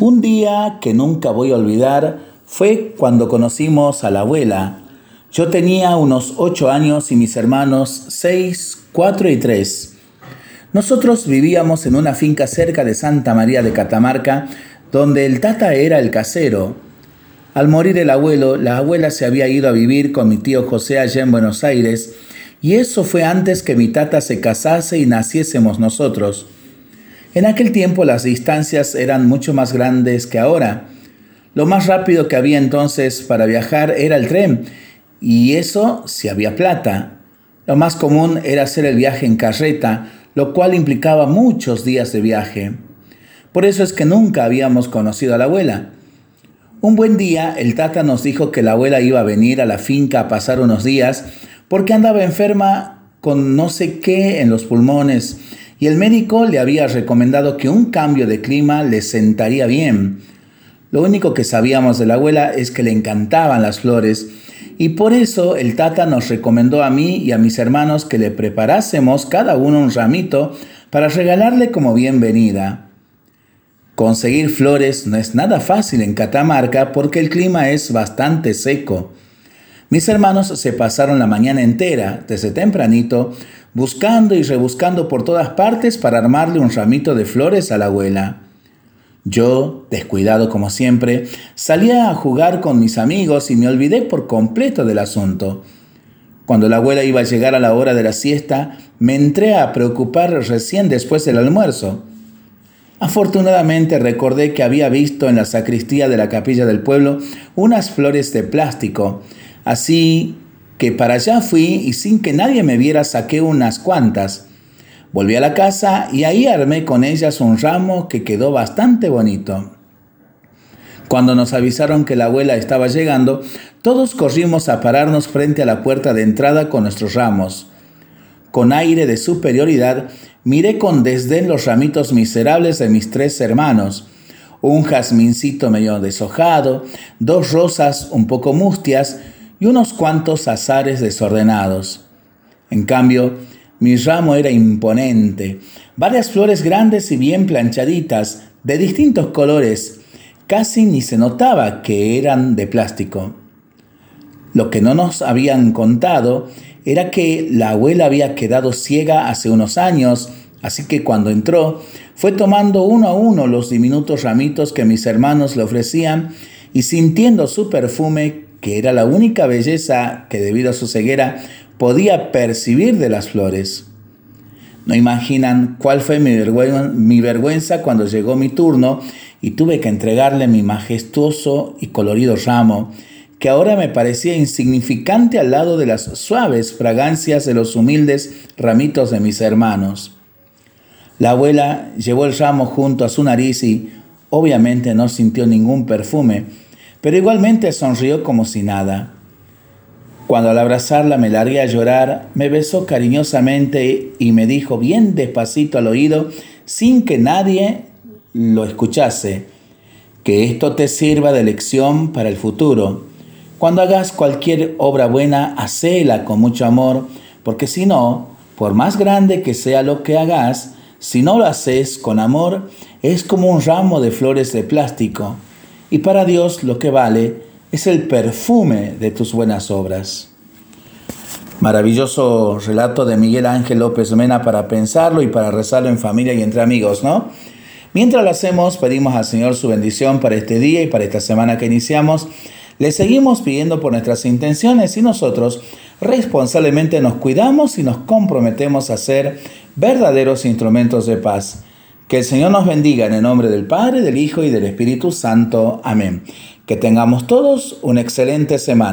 Un día que nunca voy a olvidar fue cuando conocimos a la abuela. Yo tenía unos ocho años y mis hermanos seis, cuatro y tres. Nosotros vivíamos en una finca cerca de Santa María de Catamarca, donde el tata era el casero. Al morir el abuelo, la abuela se había ido a vivir con mi tío José allá en Buenos Aires, y eso fue antes que mi tata se casase y naciésemos nosotros. En aquel tiempo las distancias eran mucho más grandes que ahora. Lo más rápido que había entonces para viajar era el tren, y eso si había plata. Lo más común era hacer el viaje en carreta, lo cual implicaba muchos días de viaje. Por eso es que nunca habíamos conocido a la abuela. Un buen día el tata nos dijo que la abuela iba a venir a la finca a pasar unos días porque andaba enferma con no sé qué en los pulmones y el médico le había recomendado que un cambio de clima le sentaría bien. Lo único que sabíamos de la abuela es que le encantaban las flores y por eso el tata nos recomendó a mí y a mis hermanos que le preparásemos cada uno un ramito para regalarle como bienvenida. Conseguir flores no es nada fácil en Catamarca porque el clima es bastante seco. Mis hermanos se pasaron la mañana entera, desde tempranito, buscando y rebuscando por todas partes para armarle un ramito de flores a la abuela. Yo, descuidado como siempre, salía a jugar con mis amigos y me olvidé por completo del asunto. Cuando la abuela iba a llegar a la hora de la siesta, me entré a preocupar recién después del almuerzo. Afortunadamente recordé que había visto en la sacristía de la capilla del pueblo unas flores de plástico, así que para allá fui y sin que nadie me viera saqué unas cuantas. Volví a la casa y ahí armé con ellas un ramo que quedó bastante bonito. Cuando nos avisaron que la abuela estaba llegando, todos corrimos a pararnos frente a la puerta de entrada con nuestros ramos. Con aire de superioridad, miré con desdén los ramitos miserables de mis tres hermanos, un jazmincito medio deshojado, dos rosas un poco mustias y unos cuantos azares desordenados. En cambio, mi ramo era imponente, varias flores grandes y bien planchaditas, de distintos colores, casi ni se notaba que eran de plástico. Lo que no nos habían contado era que la abuela había quedado ciega hace unos años, así que cuando entró, fue tomando uno a uno los diminutos ramitos que mis hermanos le ofrecían y sintiendo su perfume que era la única belleza que debido a su ceguera podía percibir de las flores. No imaginan cuál fue mi vergüenza, mi vergüenza cuando llegó mi turno y tuve que entregarle mi majestuoso y colorido ramo, que ahora me parecía insignificante al lado de las suaves fragancias de los humildes ramitos de mis hermanos. La abuela llevó el ramo junto a su nariz y obviamente no sintió ningún perfume, pero igualmente sonrió como si nada. Cuando al abrazarla me largué a llorar, me besó cariñosamente y me dijo bien despacito al oído, sin que nadie lo escuchase, que esto te sirva de lección para el futuro. Cuando hagas cualquier obra buena, hacela con mucho amor, porque si no, por más grande que sea lo que hagas, si no lo haces con amor, es como un ramo de flores de plástico y para Dios lo que vale es el perfume de tus buenas obras. Maravilloso relato de Miguel Ángel López Mena para pensarlo y para rezarlo en familia y entre amigos, ¿no? Mientras lo hacemos, pedimos al Señor su bendición para este día y para esta semana que iniciamos. Le seguimos pidiendo por nuestras intenciones y nosotros responsablemente nos cuidamos y nos comprometemos a ser verdaderos instrumentos de paz. Que el Señor nos bendiga en el nombre del Padre, del Hijo y del Espíritu Santo. Amén. Que tengamos todos una excelente semana.